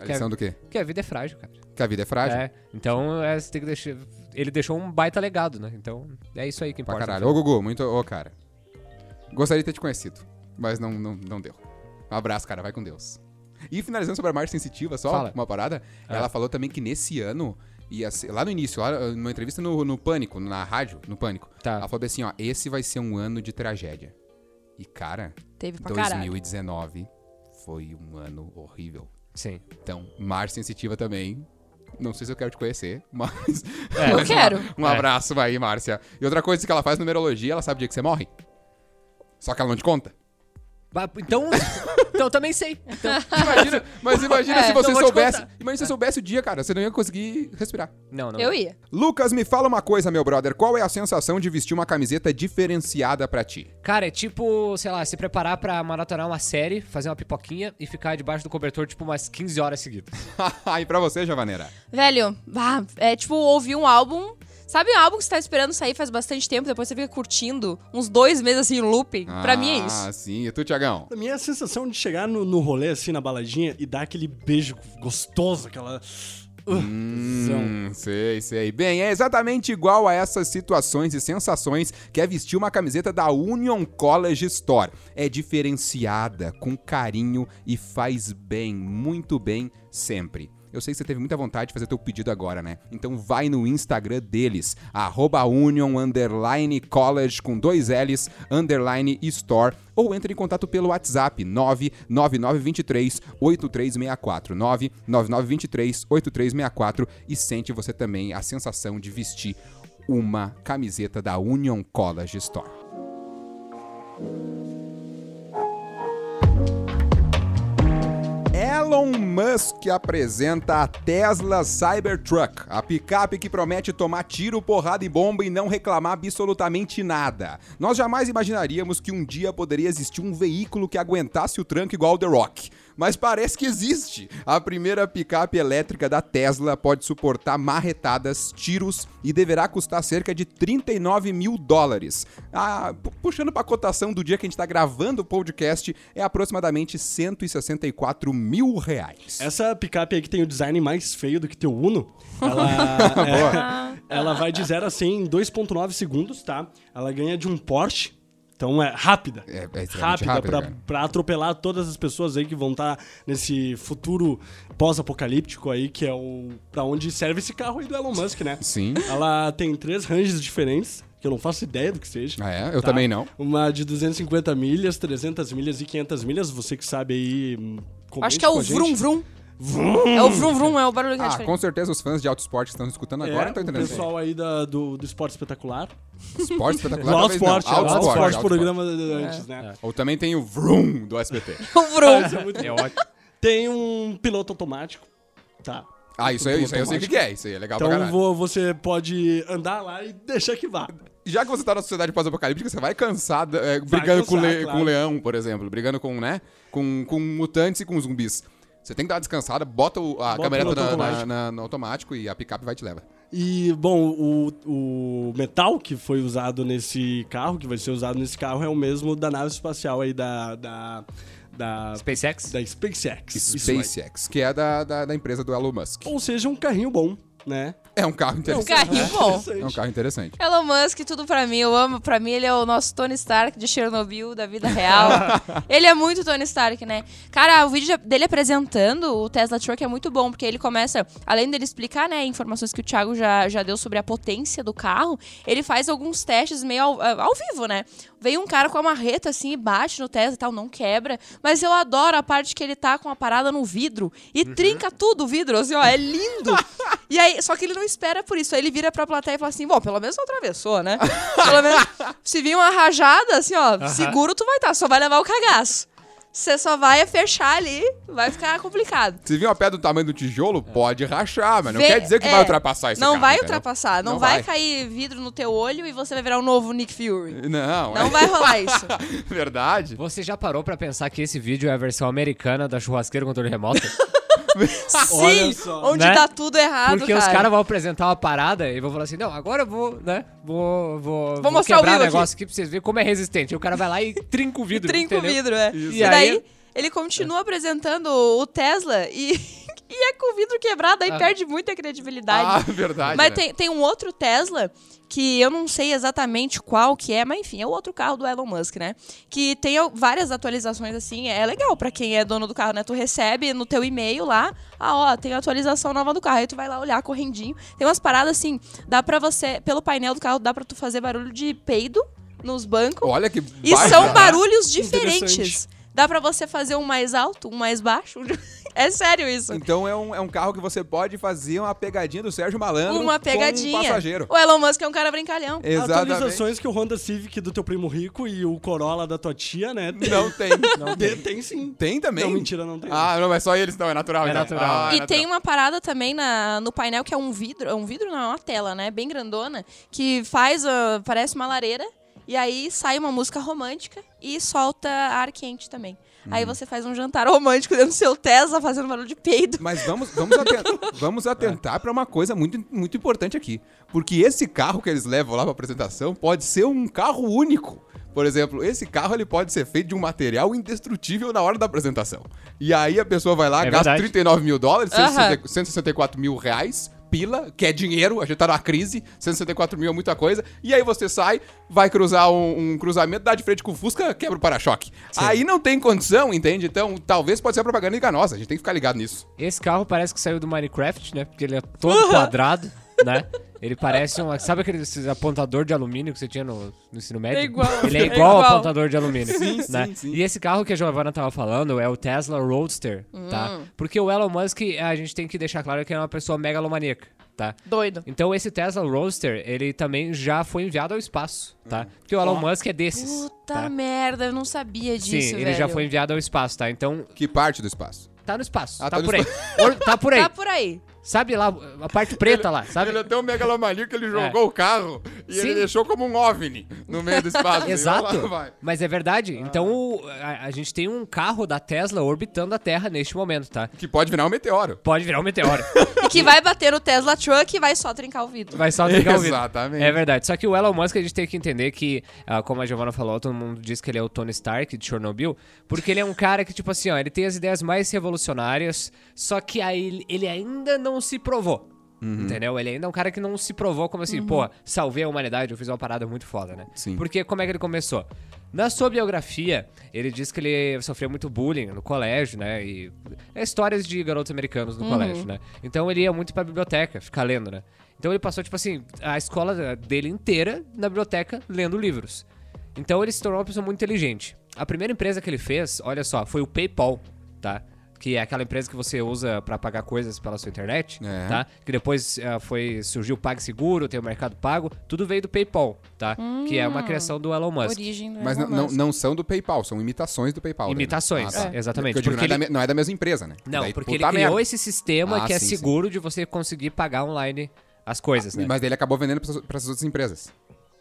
Speaker 1: A lição do quê?
Speaker 4: Porque a vida é frágil, cara.
Speaker 1: Que a vida é frágil.
Speaker 4: É, então é, você tem que deixar. Ele deixou um baita legado, né? Então é isso aí que
Speaker 1: Pra
Speaker 4: importa.
Speaker 1: caralho. Ô, Gugu, muito. Ô, cara. Gostaria de ter te conhecido, mas não, não, não deu. Um abraço, cara. Vai com Deus. E finalizando sobre a Marte Sensitiva, só
Speaker 4: Fala.
Speaker 1: uma parada.
Speaker 4: Ah.
Speaker 1: Ela falou também que nesse ano ia ser, lá no início, lá numa entrevista no, no Pânico, na rádio, no Pânico.
Speaker 4: Tá.
Speaker 1: Ela falou assim, ó, esse vai ser um ano de tragédia. E, cara,
Speaker 3: Teve pra caralho.
Speaker 1: 2019 foi um ano horrível.
Speaker 4: Sim.
Speaker 1: Então, Mar Sensitiva também. Não sei se eu quero te conhecer, mas.
Speaker 4: É,
Speaker 3: Eu quero.
Speaker 1: Um
Speaker 4: É.
Speaker 1: abraço aí, Márcia. E outra coisa que ela faz numerologia, ela sabe o dia que você morre. Só que ela não te conta.
Speaker 4: Então, então eu também sei. Então,
Speaker 1: Imagina, mas imagina
Speaker 3: É,
Speaker 1: se
Speaker 4: então
Speaker 1: você soubesse. Imagina se você soubesse o dia, cara. Você não ia conseguir respirar.
Speaker 4: não, não.
Speaker 3: Eu ia.
Speaker 1: Lucas, me fala uma coisa, meu brother. Qual é a sensação de vestir uma camiseta diferenciada pra ti?
Speaker 4: Cara, é tipo, sei lá, se preparar pra maratonar uma série, fazer uma pipoquinha e ficar debaixo do cobertor, tipo, umas 15 horas seguidas.
Speaker 1: e pra você, Javaneira?
Speaker 3: Velho, é tipo ouvir um álbum. Sabe um álbum que você tá esperando sair faz bastante tempo, depois você fica curtindo uns dois meses assim em looping? pra mim é isso.
Speaker 1: Ah, sim. E tu, Tiagão?
Speaker 2: Pra mim é a sensação de chegar no, no rolê, assim, na baladinha, e dar aquele beijo gostoso, aquela. Uh,
Speaker 1: Hum, sei, sei. Bem, é exatamente igual a essas situações e sensações que é vestir uma camiseta da Union College Store. É diferenciada, com carinho e faz bem, muito bem, sempre. Eu sei que você teve muita vontade de fazer teu pedido agora, né? Então vai no Instagram deles, arroba union college com dois L's, underline store, ou entre em contato pelo WhatsApp 99923 8364 99923 8364 e sente você também a sensação de vestir uma camiseta da Union College Store. Elon Musk apresenta a Tesla Cybertruck, a picape que promete tomar tiro, porrada e bomba e não reclamar absolutamente nada. Nós jamais imaginaríamos que um dia poderia existir um veículo que aguentasse o tranco igual o The Rock. Mas parece que existe. A primeira picape elétrica da Tesla pode suportar marretadas, tiros e deverá custar cerca de 39 mil dólares. Ah, pu- puxando para a cotação do dia que a gente está gravando o podcast, é aproximadamente 164 mil reais.
Speaker 2: Essa picape aí que tem o design mais feio do que teu Uno, ela, é, ela vai de 0 a 100 em 2.9 segundos, tá? Ela ganha de um Porsche. Então é rápida.
Speaker 1: É- é
Speaker 2: rápida
Speaker 1: rápida,
Speaker 2: pra,
Speaker 1: cara.
Speaker 2: pra atropelar todas as pessoas aí que vão estar nesse futuro pós-apocalíptico aí, que é o pra onde serve esse carro aí do Elon Musk, né?
Speaker 1: Sim.
Speaker 2: Ela tem três ranges diferentes, que eu não faço ideia do que seja.
Speaker 1: Ah, é? Eu
Speaker 2: Tá?
Speaker 1: também não.
Speaker 2: Uma de 250 milhas, 300 milhas e 500 milhas. Você que sabe aí. hum,
Speaker 3: Acho que é o
Speaker 2: gente.
Speaker 3: vrum vrum. É o vrum vrum, é o barulho que a
Speaker 1: Ah,
Speaker 3: gente
Speaker 1: com certeza os fãs de auto esporte que estão escutando
Speaker 2: É,
Speaker 1: agora estão
Speaker 2: o
Speaker 1: entendendo.
Speaker 2: pessoal aí da- do, do esporte espetacular.
Speaker 1: Esporte espetacular.
Speaker 2: Do
Speaker 1: não.
Speaker 2: Esporte, é, o
Speaker 1: Auto
Speaker 2: Auto
Speaker 1: Esporte,
Speaker 2: Esporte
Speaker 1: Auto
Speaker 2: programa de- antes, né?
Speaker 1: Ou também tem o Vroom do SBT.
Speaker 3: O vrum.
Speaker 4: É ótimo.
Speaker 2: Tem um piloto automático, tá?
Speaker 1: Ah, isso aí, isso aí eu sei o que é. Isso aí é legal pra
Speaker 2: Então
Speaker 1: caralho.
Speaker 2: vo- você pode andar lá e deixar que vá.
Speaker 1: Já que você tá na sociedade pós-apocalíptica, você vai cansado, é, brigando com,
Speaker 2: cansar,
Speaker 1: le-
Speaker 2: claro.
Speaker 1: com leão, por exemplo. Brigando com, né? Com, com mutantes e com zumbis. Você tem que dar uma descansada, bota o- a
Speaker 2: Bota o
Speaker 1: camereta
Speaker 2: piloto
Speaker 1: na- na- no automático e a picape vai te leva.
Speaker 2: E, bom, o, o metal que foi usado nesse carro, que vai ser usado nesse carro, é o mesmo da nave espacial aí da. da, da
Speaker 4: SpaceX?
Speaker 2: da SpaceX.
Speaker 1: SpaceX, que é da, da, da empresa do Elon Musk.
Speaker 2: Ou seja, um carrinho bom, né?
Speaker 1: É um carro interessante.
Speaker 3: Carrinho bom.
Speaker 1: É um carro interessante.
Speaker 3: Elon Musk, tudo pra mim. Eu amo. Pra mim, ele é o nosso Tony Stark de Chernobyl, da vida real. ele é muito Tony Stark, né? Cara, o vídeo dele apresentando o Tesla Truck é muito bom, porque ele começa, além dele explicar, né, informações que o Thiago já, já deu sobre a potência do carro, ele faz alguns testes meio ao, ao vivo, né? Veio um cara com a marreta assim e bate no Tesla e tal, não quebra. Mas eu adoro a parte que ele tá com a parada no vidro e trinca tudo o vidro, assim, ó, é lindo. e aí, só que ele não espera por isso. Aí ele vira pra plateia e fala assim: bom, pelo menos não atravessou, né? Pelo menos, se vir uma rajada, assim, ó, seguro tu vai estar, só vai levar o cagaço. Você só vai fechar ali, vai ficar complicado.
Speaker 1: Se vir uma pedra do tamanho do tijolo, pode rachar, mas não
Speaker 3: Vê-
Speaker 1: quer dizer que
Speaker 3: é,
Speaker 1: vai ultrapassar esse
Speaker 3: Não
Speaker 1: carro,
Speaker 3: vai
Speaker 1: entendeu?
Speaker 3: ultrapassar, não,
Speaker 1: Não
Speaker 3: vai,
Speaker 1: vai.
Speaker 3: cair vidro no teu olho e você vai virar um novo Nick Fury.
Speaker 1: Não,
Speaker 3: Não
Speaker 1: é
Speaker 3: vai rolar isso.
Speaker 1: verdade.
Speaker 4: Você já parou pra pensar que esse vídeo é a versão americana da churrasqueira com controle remoto?
Speaker 3: Sim,
Speaker 2: só.
Speaker 3: onde
Speaker 4: Né?
Speaker 3: tá tudo errado,
Speaker 4: Porque
Speaker 3: cara.
Speaker 4: os caras vão apresentar uma parada e vão falar assim, não, agora eu vou, né, vou, vou, vou,
Speaker 3: mostrar o
Speaker 4: quebrar o
Speaker 3: vidro
Speaker 4: negócio aqui. pra vocês verem como é resistente. Aí o cara vai lá e trinca o vidro,
Speaker 3: Trinca o
Speaker 4: entendeu?
Speaker 3: vidro, é.
Speaker 4: Isso.
Speaker 3: E
Speaker 4: E
Speaker 3: daí,
Speaker 4: aí-
Speaker 3: ele continua apresentando o Tesla e, e é com o vidro quebrado, aí
Speaker 4: Ah.
Speaker 3: perde muita credibilidade.
Speaker 1: Ah, verdade.
Speaker 3: Mas
Speaker 1: né?
Speaker 3: tem, tem um outro Tesla que eu não sei exatamente qual que é, mas enfim, é o outro carro do Elon Musk, né? Que tem várias atualizações assim, é legal pra quem é dono do carro, né? Tu recebe no teu e-mail lá, ah, ó, tem atualização nova do carro, aí tu vai lá olhar correndinho. Tem umas paradas assim, dá pra você, pelo painel do carro, dá pra tu fazer barulho de peido nos bancos.
Speaker 1: Olha que
Speaker 3: E são barulhos
Speaker 2: Interessante.
Speaker 3: diferentes. Dá pra você fazer um mais alto, um mais baixo. é sério isso.
Speaker 1: Então é um, é um carro que você pode fazer uma pegadinha do Sérgio Malandro
Speaker 3: Uma
Speaker 1: com
Speaker 3: pegadinha.
Speaker 1: um passageiro.
Speaker 3: O Elon Musk é um cara brincalhão.
Speaker 1: Exatamente.
Speaker 2: Atualizações que o Honda Civic do teu primo rico e o Corolla da tua tia, né? Tem,
Speaker 1: Não tem. Não
Speaker 2: tem. tem sim.
Speaker 1: Tem também?
Speaker 2: Não, mentira, não tem.
Speaker 1: Ah, não, é só eles, não, é natural.
Speaker 4: É
Speaker 1: então.
Speaker 4: natural.
Speaker 1: Ah, é
Speaker 3: E tem
Speaker 1: natural.
Speaker 3: uma parada também na, no painel que é um vidro. É um vidro, não, é uma tela, né? Bem grandona. Que faz. ah, parece uma lareira. E aí sai uma música romântica e solta ar quente também. Aí
Speaker 1: Uhum.
Speaker 3: você faz um jantar romântico dentro do seu Tesla fazendo barulho de peido.
Speaker 1: Mas vamos, vamos, aten- vamos atentar para uma coisa muito, muito importante aqui. Porque esse carro que eles levam lá para apresentação pode ser um carro único. Por exemplo, esse carro ele pode ser feito de um material indestrutível na hora da apresentação. E aí a pessoa vai lá,
Speaker 4: É
Speaker 1: gasta
Speaker 4: verdade.
Speaker 1: 39 mil dólares,
Speaker 3: Aham.
Speaker 1: 160 164 mil reais, pila, que é dinheiro, a gente tá numa crise, 164 mil é muita coisa. E aí você sai, vai cruzar um, um cruzamento, dá de frente com o Fusca, quebra o para-choque. Aí não tem condição, entende? Então talvez pode ser propaganda enganosa, a gente tem que ficar ligado nisso.
Speaker 4: Esse carro parece que saiu do Minecraft, né? Porque ele é todo quadrado, né? Ele parece um. Sabe aquele apontador de alumínio que você tinha no, no ensino médio?
Speaker 3: É igual.
Speaker 4: Ele é
Speaker 3: É
Speaker 4: igual ao
Speaker 3: igual.
Speaker 4: apontador de alumínio.
Speaker 1: Sim,
Speaker 4: né?
Speaker 1: sim, sim.
Speaker 4: E esse carro que a Giovanna tava falando é o Tesla Roadster, tá? Porque o Elon Musk, a gente tem que deixar claro que é uma pessoa megalomaníaca, tá?
Speaker 3: Doido.
Speaker 4: Então esse Tesla Roadster, ele também já foi enviado ao espaço, tá? Porque o Elon Musk é desses.
Speaker 3: Puta
Speaker 4: tá?
Speaker 3: merda, eu não sabia disso,
Speaker 4: Sim, ele
Speaker 3: velho.
Speaker 4: já foi enviado ao espaço, tá? Então,
Speaker 1: Que parte do espaço?
Speaker 4: tá no espaço.
Speaker 1: Ah,
Speaker 4: tá,
Speaker 1: tá no
Speaker 4: por aí. Or- tá por aí.
Speaker 3: Tá por aí.
Speaker 4: Sabe lá, a parte preta lá, sabe?
Speaker 1: Ele é tão megalomaníaco que ele jogou o carro e
Speaker 4: Sim.
Speaker 1: ele deixou como um OVNI no meio do espaço. Lá
Speaker 4: Exato.
Speaker 1: vai.
Speaker 4: Mas é verdade. Então o- a, a gente tem um carro da Tesla orbitando a Terra neste momento, tá?
Speaker 1: Que pode virar um meteoro.
Speaker 4: Pode virar um meteoro.
Speaker 3: E que vai bater no Tesla Truck e vai só trincar o vidro.
Speaker 4: Vai só ligar o vidro.
Speaker 1: Exatamente.
Speaker 4: É verdade. Só que o Elon Musk a gente tem que entender que, ah, como a Giovanna falou, todo mundo diz que ele é o Tony Stark de Chernobyl, porque ele é um cara que, tipo assim, ó, ele tem as ideias mais revolucionárias, só que aí ele ainda não se provou. Entendeu? Ele ainda é um cara que não se provou como assim, pô, salvei a humanidade, eu fiz uma parada muito foda, né?
Speaker 1: Sim.
Speaker 4: Porque como é que ele começou? Na sua biografia, ele diz que ele sofreu muito bullying no colégio, né? E é histórias de garotos americanos no colégio, né? Então ele ia muito pra biblioteca, ficar lendo, né? Então ele passou, tipo assim, a escola dele inteira na biblioteca lendo livros. Então ele se tornou uma pessoa muito inteligente. A primeira empresa que ele fez, olha só, foi o PayPal, tá? Que é aquela empresa que você usa pra pagar coisas pela sua internet,
Speaker 1: É.
Speaker 4: tá? Que depois ah, foi surgiu o PagSeguro, tem o Mercado Pago, tudo veio do PayPal, tá? Que é uma criação do Elon Musk.
Speaker 3: Origem do
Speaker 1: Mas não,
Speaker 3: Elon
Speaker 1: não,
Speaker 3: Musk.
Speaker 1: não são do PayPal, são imitações do PayPal. daí, né?
Speaker 4: Imitações,
Speaker 1: Ah, tá.
Speaker 4: exatamente.
Speaker 1: Porque
Speaker 4: Porque
Speaker 1: não, é da,
Speaker 4: ele-
Speaker 1: não é da mesma empresa, né?
Speaker 4: Não,
Speaker 1: Daí,
Speaker 4: porque ele criou
Speaker 1: merda.
Speaker 4: esse sistema
Speaker 1: Ah,
Speaker 4: que é
Speaker 1: sim, sim.
Speaker 4: seguro de você conseguir pagar online as coisas, né?
Speaker 1: Mas ele acabou vendendo para essas outras empresas.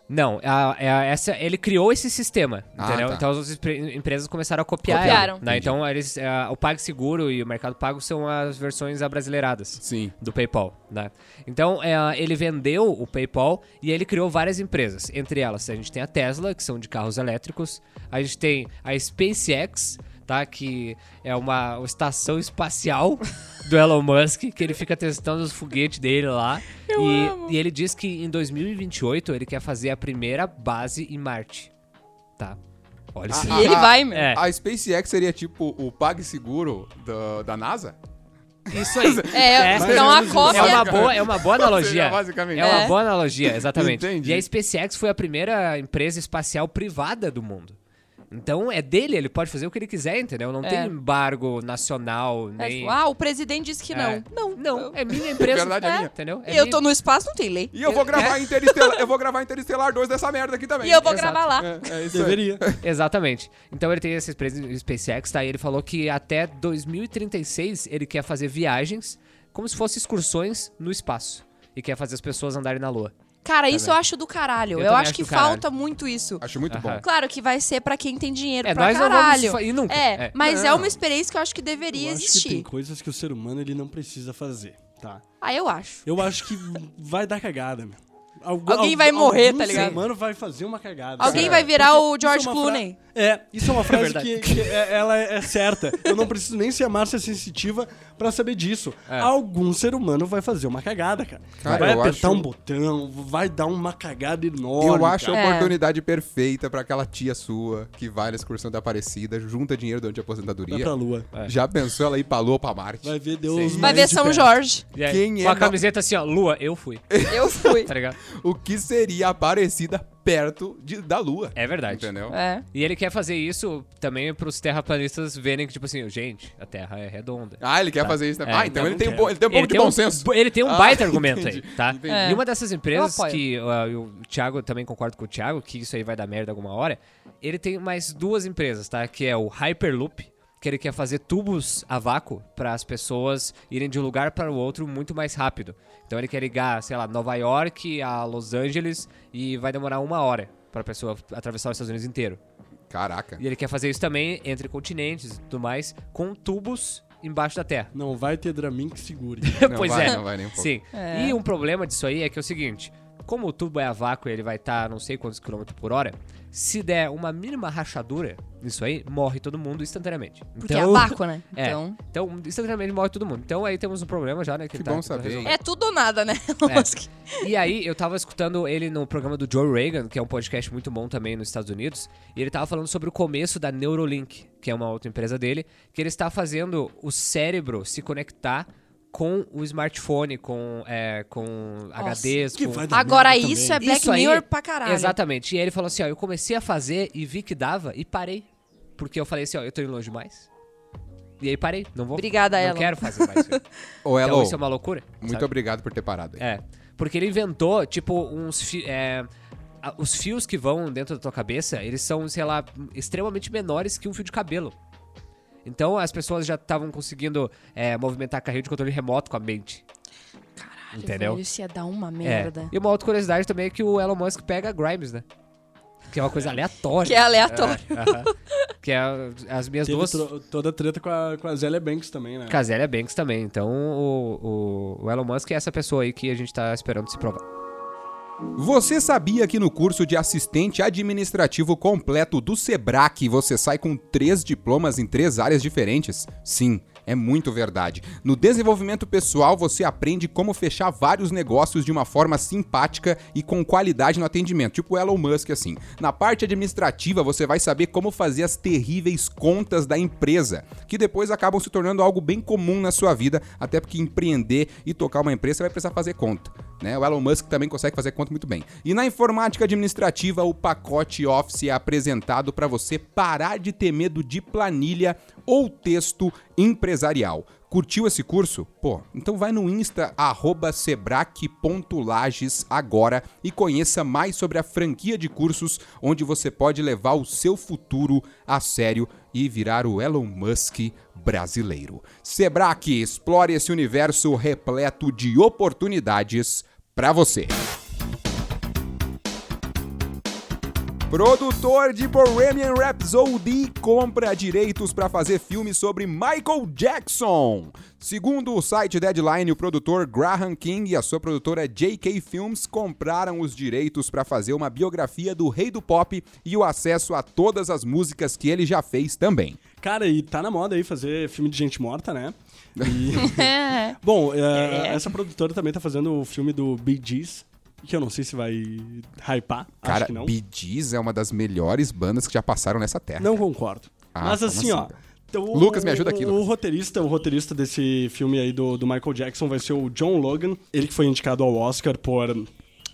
Speaker 4: Não, a- a- essa, ele criou esse sistema,
Speaker 1: Ah,
Speaker 4: entendeu?
Speaker 1: tá.
Speaker 4: Então as outras empre- empresas começaram a copiar
Speaker 3: Copiaram.
Speaker 4: né? Então eles, ah, o PagSeguro e o Mercado Pago são as versões abrasileiradas
Speaker 1: Sim.
Speaker 4: do PayPal, né? Então é, ele vendeu o PayPal e ele criou várias empresas. Entre elas a gente tem a Tesla, que são de carros elétricos. A gente tem a SpaceX, tá? Que é uma estação espacial do Elon Musk, que ele fica testando os foguetes dele lá. e, e ele diz que em 2028 ele quer fazer a primeira base em Marte, tá? Olha isso.
Speaker 1: Ah,
Speaker 3: E ele
Speaker 1: ah,
Speaker 3: vai, meu.
Speaker 4: É.
Speaker 1: A SpaceX seria tipo o PagSeguro da, da NASA?
Speaker 4: Isso aí.
Speaker 3: É,
Speaker 4: É.
Speaker 3: então a cópia...
Speaker 4: É uma boa, é uma boa analogia.
Speaker 1: Basicamente.
Speaker 4: É uma
Speaker 3: É.
Speaker 4: boa analogia, exatamente.
Speaker 1: Entendi.
Speaker 4: E a SpaceX foi a primeira empresa espacial privada do mundo. Então é dele, ele pode fazer o que ele quiser, entendeu? Não
Speaker 3: É.
Speaker 4: tem embargo nacional,
Speaker 3: É,
Speaker 4: nem.
Speaker 3: tipo, ah, o presidente disse que não.
Speaker 4: É.
Speaker 3: Não,
Speaker 4: Não, é minha empresa.
Speaker 1: Verdade é minha.
Speaker 4: Entendeu? É
Speaker 3: E eu
Speaker 4: minha-
Speaker 3: tô no espaço, não tem lei.
Speaker 1: E eu vou gravar Interestelar, eu vou gravar Interestelar 2 dessa merda aqui também.
Speaker 3: E eu vou
Speaker 4: Exato.
Speaker 3: gravar lá.
Speaker 1: É, é isso.
Speaker 2: Deveria.
Speaker 4: Exatamente. Então ele tem essa empresa SpaceX, tá? E ele falou que até 2036 ele quer fazer viagens como se fossem excursões no espaço. E quer fazer as pessoas andarem na Lua.
Speaker 3: Cara, isso eu acho do caralho.
Speaker 4: Eu
Speaker 3: Eu, acho
Speaker 4: acho
Speaker 3: que
Speaker 4: caralho.
Speaker 3: falta muito isso.
Speaker 1: Acho muito bom.
Speaker 4: Aham.
Speaker 3: Claro que vai ser pra quem tem dinheiro
Speaker 4: É,
Speaker 3: pra
Speaker 4: nós não
Speaker 3: caralho.
Speaker 4: vamos.
Speaker 3: É,
Speaker 4: É.
Speaker 3: mas é
Speaker 1: Não.
Speaker 3: uma experiência que eu acho que deveria
Speaker 2: Eu acho que tem
Speaker 3: existir.
Speaker 2: coisas que o ser humano ele não precisa fazer, tá?
Speaker 3: Ah, eu acho.
Speaker 2: Eu acho que vai dar cagada, meu. Algu-
Speaker 3: Alguém
Speaker 2: algu-
Speaker 3: vai morrer,
Speaker 2: algum
Speaker 3: tá
Speaker 2: ser
Speaker 3: ligado?
Speaker 2: humano vai fazer uma cagada.
Speaker 3: Alguém
Speaker 2: sabe?
Speaker 3: vai virar
Speaker 2: Porque
Speaker 3: o George
Speaker 2: é uma fra-
Speaker 3: Clooney.
Speaker 2: É, isso é uma frase
Speaker 4: verdade.
Speaker 2: que, que é- ela é, é certa. Eu não preciso nem ser a Márcia sensitiva pra saber disso.
Speaker 4: É.
Speaker 2: Algum ser humano vai fazer uma cagada, cara.
Speaker 1: Cara,
Speaker 2: vai apertar
Speaker 1: acho-
Speaker 2: um botão, vai dar uma cagada enorme.
Speaker 1: Eu acho
Speaker 2: cara.
Speaker 1: a
Speaker 3: É.
Speaker 1: oportunidade perfeita pra aquela tia sua que vai na excursão da Aparecida, junta dinheiro durante a
Speaker 2: Vai
Speaker 1: aposentadoria.
Speaker 2: pra lua.
Speaker 1: Já pensou ela ir pra Lua ou pra Marte?
Speaker 2: Vai ver Deus.
Speaker 3: Vai ver São. Jorge.
Speaker 1: Quem
Speaker 4: com
Speaker 1: é
Speaker 4: a camiseta assim, ó, Lua, eu fui.
Speaker 3: Eu fui.
Speaker 4: Tá ligado?
Speaker 1: O que seria a Aparecida perto de- da Lua?
Speaker 4: É verdade.
Speaker 1: Entendeu?
Speaker 3: É.
Speaker 4: E ele quer fazer isso também pros terraplanistas verem que, tipo assim, gente, a Terra é redonda.
Speaker 1: Ah, ele quer fazer isso também.
Speaker 4: É,
Speaker 1: ah, então
Speaker 2: não
Speaker 1: ele tem, um ele tem um pouco de bom
Speaker 4: um,
Speaker 1: senso.
Speaker 4: Ele tem um
Speaker 1: Ah,
Speaker 4: baita argumento
Speaker 1: entendi,
Speaker 4: aí, tá?
Speaker 1: entendi.
Speaker 3: É.
Speaker 4: E uma dessas empresas que uh, o Thiago também concordo com o Thiago, que isso aí vai dar merda alguma hora. Ele tem mais duas empresas, tá? Que é o Hyperloop, que ele quer fazer tubos a vácuo para as pessoas irem de um lugar para o outro muito mais rápido. Então ele quer ligar, sei lá, Nova York a Los Angeles e vai demorar uma hora para a pessoa atravessar os Estados Unidos inteiro.
Speaker 1: Caraca.
Speaker 4: E ele quer fazer isso também entre continentes e tudo mais, com tubos embaixo da Terra.
Speaker 2: Não vai ter Dramin que segure.
Speaker 1: Não
Speaker 4: pois
Speaker 1: vai,
Speaker 4: é.
Speaker 1: não vai nem um pouco.
Speaker 4: Sim.
Speaker 3: É.
Speaker 4: E um problema disso aí é que é o seguinte: como o tubo é a vácuo e ele vai estar não sei quantos quilômetros por hora, se der uma mínima rachadura nisso aí, morre todo mundo instantaneamente.
Speaker 3: Porque
Speaker 4: então,
Speaker 3: é vácuo, né?
Speaker 4: É.
Speaker 3: Então.
Speaker 4: Então, instantaneamente morre todo mundo. Então aí temos um problema já, né?
Speaker 1: Que
Speaker 4: ele tá
Speaker 1: bom saber,
Speaker 4: resolver.
Speaker 3: É tudo ou nada, né?
Speaker 4: É. E aí, eu tava escutando ele no programa do Joe Rogan, que é um podcast muito bom também nos Estados Unidos, e ele tava falando sobre o começo da Neuralink, que é uma outra empresa dele, que ele está fazendo o cérebro se conectar com o smartphone, com, é, com HDs,
Speaker 2: que
Speaker 4: com...
Speaker 2: vai dar
Speaker 3: Agora isso
Speaker 2: também.
Speaker 3: é Black
Speaker 4: Isso aí-
Speaker 3: Mirror pra caralho.
Speaker 4: Exatamente. E aí ele falou assim, ó, eu comecei a fazer e vi que dava e parei. Porque eu falei assim, ó, eu tô indo longe demais. E aí parei, não vou.
Speaker 3: Obrigada,
Speaker 4: não
Speaker 3: Elon.
Speaker 4: quero fazer mais isso. aí.
Speaker 1: Ô,
Speaker 4: então
Speaker 1: Elo,
Speaker 4: isso é uma loucura.
Speaker 1: muito
Speaker 4: sabe?
Speaker 1: obrigado por ter parado aí.
Speaker 4: É. Porque ele inventou, tipo, uns. é, os fios que vão dentro da tua cabeça, eles são, sei lá, extremamente menores que um fio de cabelo. Então as pessoas já estavam conseguindo é, movimentar a carreira de controle remoto com a mente.
Speaker 3: Caralho,
Speaker 4: Entendeu?
Speaker 3: velho, isso ia dar uma
Speaker 4: É.
Speaker 3: merda.
Speaker 4: E uma outra curiosidade também é que o Elon Musk pega a Grimes, né? Que é uma coisa aleatória.
Speaker 3: Que é aleatório.
Speaker 4: Aham. que é as minhas
Speaker 2: Teve
Speaker 4: duas.
Speaker 2: toda a treta com a, com a Zélia Banks também, né?
Speaker 4: Casélia Banks também. Então o, o, o Elon Musk é essa pessoa aí que a gente tá esperando se provar.
Speaker 1: Você sabia que no curso de assistente administrativo completo do Sebrae você sai com três diplomas em três áreas diferentes? Sim, é muito verdade. No desenvolvimento pessoal você aprende como fechar vários negócios de uma forma simpática e com qualidade no atendimento, tipo Elon Musk assim. Na parte administrativa você vai saber como fazer as terríveis contas da empresa, que depois acabam se tornando algo bem comum na sua vida, até porque empreender e tocar uma empresa você vai precisar fazer conta. Né? O Elon Musk também consegue fazer conta muito bem. E na informática administrativa, o pacote Office é apresentado para você parar de ter medo de planilha ou texto empresarial. Curtiu esse curso? Pô, então vai no Insta, arroba sebrae.lages agora e conheça mais sobre a franquia de cursos onde você pode levar o seu futuro a sério e virar o Elon Musk brasileiro. Sebrae, explore esse universo repleto de oportunidades para você. Produtor de Bohemian Rhapsody compra direitos para fazer filme sobre Michael Jackson. Segundo o site Deadline, o produtor Graham King e a sua produtora JK Films compraram os direitos para fazer uma biografia do rei do pop e o acesso a todas as músicas que ele já fez também.
Speaker 2: Cara, e tá na moda aí fazer filme de gente morta, né? E-
Speaker 3: É.
Speaker 2: Bom, eh, essa produtora também tá fazendo o filme do Bee Gees, que eu não sei se vai hypar,
Speaker 1: Cara,
Speaker 2: acho que não.
Speaker 1: Gees é uma das melhores bandas que já passaram nessa terra.
Speaker 2: Não concordo.
Speaker 1: Ah,
Speaker 2: Mas
Speaker 1: como
Speaker 2: assim, ó.
Speaker 1: assim?
Speaker 2: então, o-
Speaker 1: Lucas, me ajuda aqui,
Speaker 2: O, o roteirista, o roteirista desse filme aí do, do Michael Jackson vai ser o John Logan. Ele que foi indicado ao Oscar por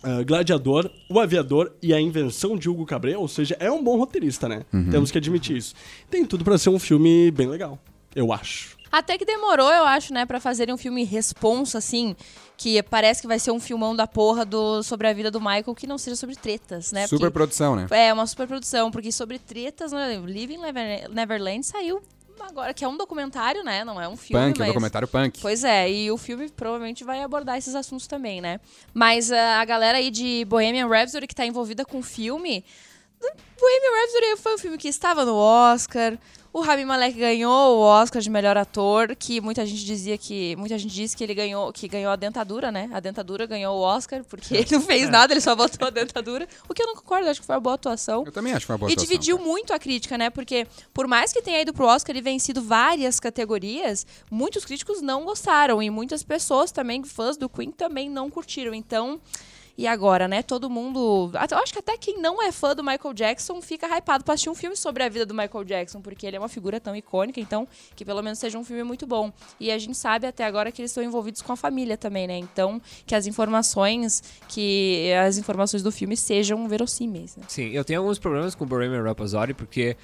Speaker 2: ah, Gladiador, O Aviador e A Invenção de Hugo Cabret. Ou seja, é um bom roteirista, né?
Speaker 1: Uhum.
Speaker 2: Temos que admitir isso. Tem tudo pra ser um filme bem legal. Eu acho.
Speaker 3: Até que demorou, eu acho, né, pra fazerem um filme responsa, assim, que parece que vai ser um filmão da porra do, sobre a vida do Michael, que não seja sobre tretas, né?
Speaker 1: Super
Speaker 3: Porque-
Speaker 1: produção, né?
Speaker 3: É, uma super produção, porque sobre tretas, né, Living Never- Neverland saiu agora, que é um documentário, né? Não é um filme,
Speaker 1: Punk, é um
Speaker 3: mas...
Speaker 1: documentário punk.
Speaker 3: Pois é, e o filme provavelmente vai abordar esses assuntos também, né? Mas ah, a galera aí de Bohemian Rhapsody que tá envolvida com o filme... Bohemian Rhapsody foi um filme que estava no Oscar, O Rami Malek ganhou o Oscar de melhor ator, que muita gente dizia que. Muita gente disse que ele ganhou, que ganhou a dentadura, né? A dentadura ganhou o Oscar, porque ele não fez nada, ele só botou a dentadura. O que eu não concordo, acho que foi uma boa atuação.
Speaker 1: Eu também acho que foi uma boa
Speaker 3: E
Speaker 1: atuação,
Speaker 3: dividiu
Speaker 1: cara.
Speaker 3: muito a crítica, né? Porque, por mais que tenha ido pro Oscar e vencido várias categorias, muitos críticos não gostaram. E muitas pessoas também, fãs do Queen, também não curtiram. Então. E agora, né? Todo mundo. Eu acho que até quem não é fã do Michael Jackson fica hypado pra assistir um filme sobre a vida do Michael Jackson, porque ele é uma figura tão icônica, então que pelo menos seja um filme muito bom. E a gente sabe até agora que eles estão envolvidos com a família também, né? Então, que as informações, que as informações do filme sejam verossímeis, né?
Speaker 4: Sim, eu tenho alguns problemas com Bohemian Rhapsody porque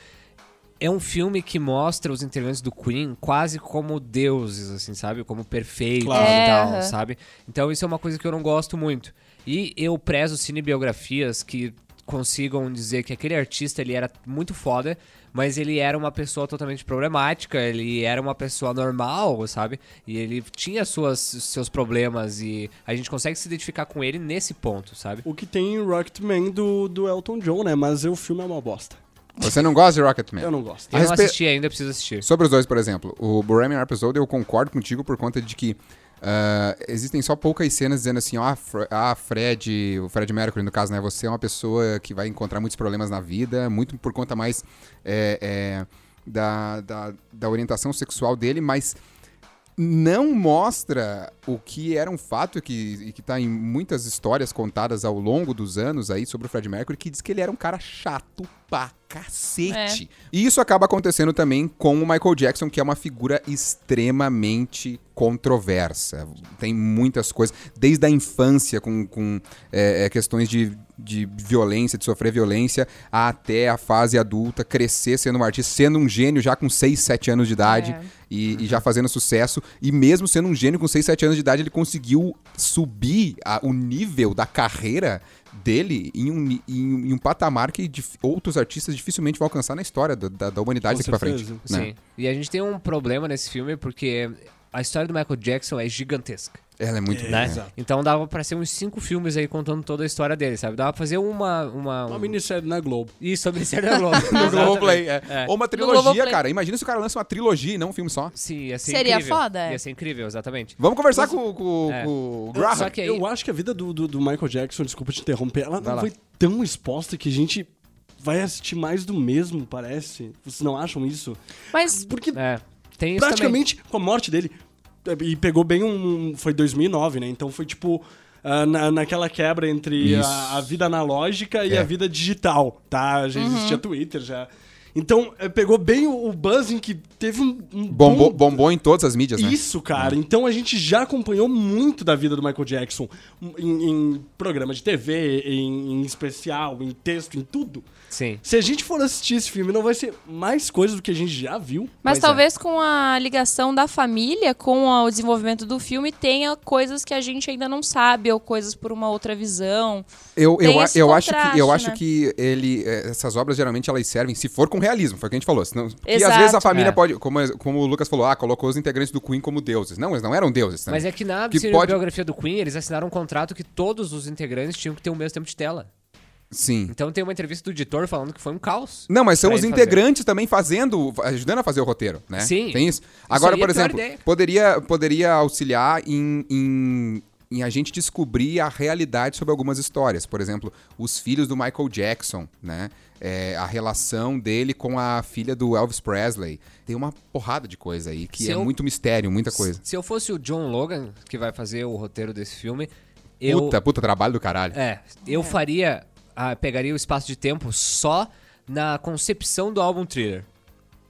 Speaker 4: é um filme que mostra os integrantes do Queen quase como deuses, assim, sabe? Como perfeitos
Speaker 2: Claro.
Speaker 4: e
Speaker 3: É,
Speaker 4: tal,
Speaker 3: aham.
Speaker 4: sabe? Então isso é uma coisa que eu não gosto muito. E eu prezo cinebiografias que consigam dizer que aquele artista ele era muito foda, mas ele era uma pessoa totalmente problemática, ele era uma pessoa normal, sabe? E ele tinha suas, seus problemas e a gente consegue se identificar com ele nesse ponto, sabe?
Speaker 2: O que tem em Rocketman do, do Elton John, né? Mas o filme é uma bosta.
Speaker 1: Você não gosta de Rocketman?
Speaker 2: Eu não gosto.
Speaker 1: A
Speaker 4: Eu não
Speaker 1: respe-
Speaker 4: assisti ainda, preciso assistir.
Speaker 1: Sobre os dois, por exemplo, o Bohemian Rhapsody eu concordo contigo por conta de que ah, existem só poucas cenas dizendo assim, ó, ah, ah, Fred, o Fred Mercury no caso, né, você é uma pessoa que vai encontrar muitos problemas na vida, muito por conta mais é, é, da, da, da orientação sexual dele, mas não mostra o que era um fato e que, que tá em muitas histórias contadas ao longo dos anos aí sobre o Fred Mercury, que diz que ele era um cara chato pra cacete. E isso acaba acontecendo também com o Michael Jackson, que é uma figura extremamente controversa. Tem muitas coisas, desde a infância, com, com é, é, questões de, de violência, de sofrer violência, até a fase adulta, crescer sendo um artista, sendo um gênio já com 6, 7 anos de idade
Speaker 3: É.
Speaker 1: e, e já fazendo sucesso. E mesmo sendo um gênio com 6, 7 anos de idade, ele conseguiu subir a- o nível da carreira dele em um, em, em um patamar que dif- outros artistas dificilmente vão alcançar na história da, da- da humanidade
Speaker 2: Com
Speaker 1: daqui pra frente.
Speaker 2: certeza.
Speaker 1: né?
Speaker 4: Sim. E a gente tem um problema nesse filme porque a história do Michael Jackson é gigantesca.
Speaker 1: Ela é muito
Speaker 2: É,
Speaker 4: Né?
Speaker 2: Exato.
Speaker 4: Então dava pra ser uns cinco filmes aí contando toda a história dele, sabe? Dava pra fazer uma. Uma,
Speaker 2: Uma
Speaker 4: um...
Speaker 2: minissérie na Globo.
Speaker 4: Isso, sobre Ministério da Globo.
Speaker 1: No Globoplay, é.
Speaker 4: É.
Speaker 1: Ou uma trilogia, cara. Imagina se o cara lança uma trilogia e não um filme só.
Speaker 4: Sim, ia ser
Speaker 3: Seria
Speaker 4: incrível.
Speaker 3: foda, é.
Speaker 4: Ia ser incrível, exatamente.
Speaker 1: Vamos conversar com, com-
Speaker 4: É.
Speaker 1: com o Graham.
Speaker 4: Só que aí-
Speaker 2: Eu acho que a vida do, do, do Michael Jackson, desculpa te interromper, ela
Speaker 1: Vai
Speaker 2: não
Speaker 1: lá.
Speaker 2: foi tão exposta que a gente vai assistir mais do mesmo, parece. Vocês não acham isso?
Speaker 3: Mas
Speaker 2: Porque
Speaker 4: É. Tem isso também.
Speaker 2: praticamente com a morte dele, e pegou bem um. Foi 2009, né? Então foi tipo. ah, na, naquela quebra entre a, a vida analógica e
Speaker 1: É.
Speaker 2: a vida digital, tá? Já existia Twitter, já. Então, eh, pegou bem o, o buzz em que teve um, um
Speaker 1: Bombou,
Speaker 2: bom-
Speaker 1: bombou em todas as mídias, né?
Speaker 2: Isso, cara. Então a gente já acompanhou muito da vida do Michael Jackson em, em programa de TV, em, em especial, em texto, em tudo.
Speaker 4: Sim.
Speaker 2: Se a gente for assistir esse filme, não vai ser mais coisa do que a gente já viu.
Speaker 3: Mas
Speaker 4: Pois é.
Speaker 3: talvez com a ligação da família com o desenvolvimento do filme tenha coisas que a gente ainda não sabe ou coisas por uma outra visão.
Speaker 1: Eu,
Speaker 3: Tem
Speaker 1: eu, eu acho que eu
Speaker 3: contraste,
Speaker 1: acho
Speaker 3: né?
Speaker 1: que ele eh, essas obras geralmente elas servem se for com realismo, foi o que a gente falou. Senão, e às vezes a família
Speaker 4: É.
Speaker 1: pode, como, como o Lucas falou, ah, colocou os integrantes do Queen como deuses. Não, eles não eram deuses. né?
Speaker 4: Mas é que na
Speaker 1: Que
Speaker 4: biografia do Queen, eles assinaram um contrato que todos os integrantes tinham que ter o mesmo tempo de tela.
Speaker 1: Sim.
Speaker 4: Então tem uma entrevista do editor falando que foi um caos.
Speaker 1: Não, mas são os
Speaker 4: ele fazer.
Speaker 1: integrantes também fazendo, ajudando a fazer o roteiro, né?
Speaker 4: Sim.
Speaker 1: Tem isso. Agora, por
Speaker 4: é a pior
Speaker 1: exemplo, poderia, poderia auxiliar em, em, em a gente descobrir a realidade sobre algumas histórias. Por exemplo, os filhos do Michael Jackson, né? É, a relação dele com a filha do Elvis Presley. Tem uma porrada de coisa aí que
Speaker 4: Se
Speaker 1: é
Speaker 4: eu-
Speaker 1: muito mistério, muita coisa.
Speaker 4: Se eu fosse o John Logan, que vai fazer o roteiro desse filme, eu.
Speaker 1: Puta, puta trabalho do caralho.
Speaker 4: É, eu faria. ah, pegaria o espaço de tempo só na concepção do álbum thriller.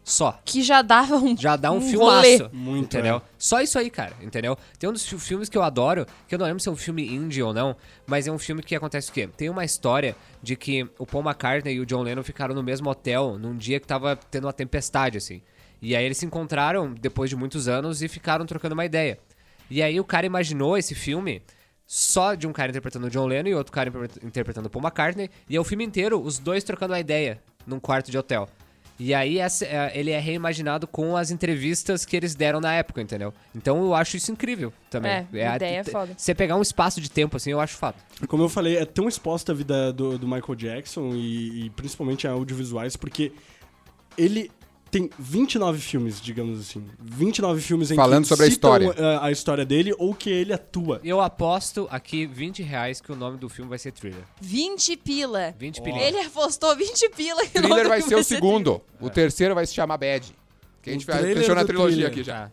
Speaker 4: Só.
Speaker 3: Que já dava um.
Speaker 4: Já dá um,
Speaker 3: um
Speaker 4: filmaço.
Speaker 3: rolê.
Speaker 2: Muito,
Speaker 4: entendeu?
Speaker 2: é.
Speaker 4: Só isso aí, cara, entendeu? Tem um dos fi- filmes que eu adoro, que eu não lembro se é um filme indie ou não, mas é um filme que acontece o quê? Tem uma história de que o Paul McCartney e o John Lennon ficaram no mesmo hotel num dia que tava tendo uma tempestade, assim. E aí eles se encontraram depois de muitos anos e ficaram trocando uma ideia. E aí o cara imaginou esse filme só de um cara interpretando o John Lennon e outro cara interpre- interpretando o Paul McCartney, e é o filme inteiro os dois trocando uma ideia num quarto de hotel. E aí essa- é, ele é reimaginado com as entrevistas que eles deram na época, entendeu? Então eu acho isso incrível também.
Speaker 3: É, a ideia é foda.
Speaker 4: Você pegar um espaço de tempo assim, eu acho fato.
Speaker 2: Como eu falei, é tão exposta a vida do, do Michael Jackson e, e principalmente a audiovisuais, porque ele tem 29 filmes, digamos assim. 29 filmes em
Speaker 1: Falando
Speaker 2: que
Speaker 1: sobre a história.
Speaker 2: eh, a história dele ou que ele atua.
Speaker 4: Eu aposto aqui 20 reais que o nome do filme vai ser Thriller.
Speaker 3: 20 pila.
Speaker 4: 20 pilinhas.
Speaker 3: Ele apostou 20 pila. que o nome
Speaker 1: Thriller
Speaker 3: do
Speaker 1: vai
Speaker 3: filme
Speaker 1: ser o segundo. O terceiro vai se chamar Bad. Que a gente fechou na trilogia
Speaker 2: thriller.
Speaker 1: aqui já.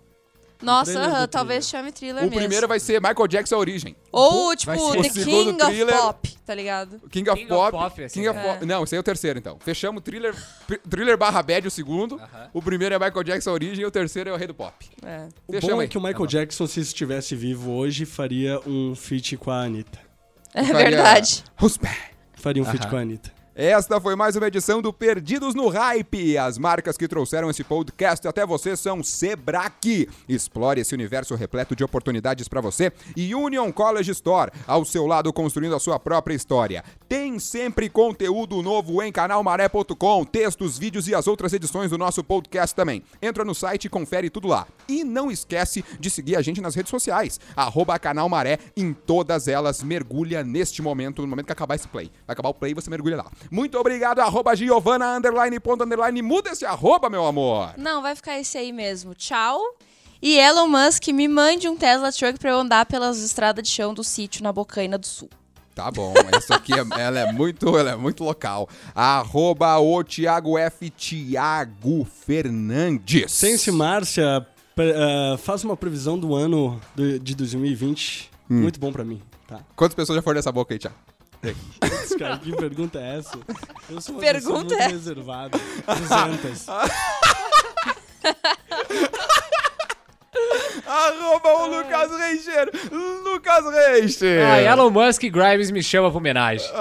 Speaker 3: Nossa, aham, talvez chame thriller
Speaker 1: O
Speaker 3: mesmo.
Speaker 1: primeiro vai ser Michael Jackson Origem.
Speaker 3: Ou, tipo, The
Speaker 1: o
Speaker 3: King of
Speaker 1: thriller.
Speaker 3: Pop, tá ligado?
Speaker 1: King of
Speaker 4: King of
Speaker 1: Pop.
Speaker 4: Pop, assim,
Speaker 1: King of
Speaker 3: né?
Speaker 1: Pop. Não, esse aí é o terceiro, então. Fechamos thriller, pr- thriller barra bad o segundo.
Speaker 4: Aham.
Speaker 1: O primeiro é Michael Jackson Origem e o terceiro é o Rei do Pop.
Speaker 3: É.
Speaker 2: O
Speaker 1: Fechamos
Speaker 2: bom é que o Michael Jackson, se estivesse vivo hoje, faria um feat com a Anitta.
Speaker 3: É
Speaker 1: Faria-
Speaker 3: verdade.
Speaker 1: Who's back?
Speaker 2: Faria um feat
Speaker 4: Aham.
Speaker 2: com a Anitta.
Speaker 1: Esta foi mais uma edição do Perdidos no Hype. As marcas que trouxeram esse podcast até você são Sebrae. Explore esse universo repleto de oportunidades para você e Union College Store, ao seu lado construindo a sua própria história. Tem sempre conteúdo novo em canalmaré.com, textos, vídeos e as outras edições do nosso podcast também. Entra no site e confere tudo lá. E não esquece de seguir a gente nas redes sociais, arroba Canal Maré, em todas elas. Mergulha neste momento, no momento que acabar esse play. Vai acabar o play, você mergulha lá. Muito obrigado, arroba Giovana, underline, ponto, underline. Muda esse arroba, meu amor.
Speaker 3: Não, vai ficar esse aí mesmo. Tchau. E Elon Musk me mande um Tesla Truck pra eu andar pelas estradas de chão do sítio na Bocaina do Sul.
Speaker 1: Tá bom, essa aqui é, ela é muito, ela é muito local. Arroba o Thiago F. Thiago Fernandes.
Speaker 2: Sense Márcia pre- eh, faz uma previsão do ano do- de 2020 muito bom pra mim. Tá.
Speaker 1: Quantas pessoas já foram nessa boca aí, Thiago?
Speaker 2: Putz, cara, que pergunta é essa? Eu sou uma
Speaker 3: Pergunta
Speaker 2: pessoa muito
Speaker 3: é-
Speaker 2: reservada. 200.
Speaker 1: Arroba o Lucas Reicher. Lucas Reicher.
Speaker 4: Ah, Elon Musk e Grimes me chama pra homenagem.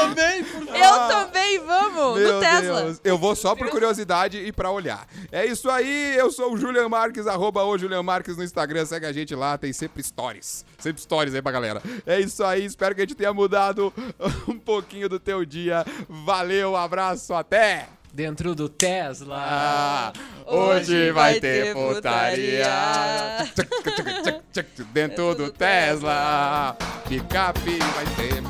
Speaker 2: Também, por
Speaker 3: Eu também, vamos!
Speaker 1: Meu
Speaker 3: no Tesla.
Speaker 1: Deus. Eu vou só por curiosidade e pra olhar. É isso aí, eu sou o Julian Marques, arroba o Julian Marques no Instagram, segue a gente lá, tem sempre stories. Sempre stories aí pra galera. É isso aí, espero que a gente tenha mudado um pouquinho do teu dia. Valeu, abraço, até!
Speaker 4: Dentro do Tesla.
Speaker 1: Ah, hoje vai ter putaria. Dentro do Tesla. Picape vai ter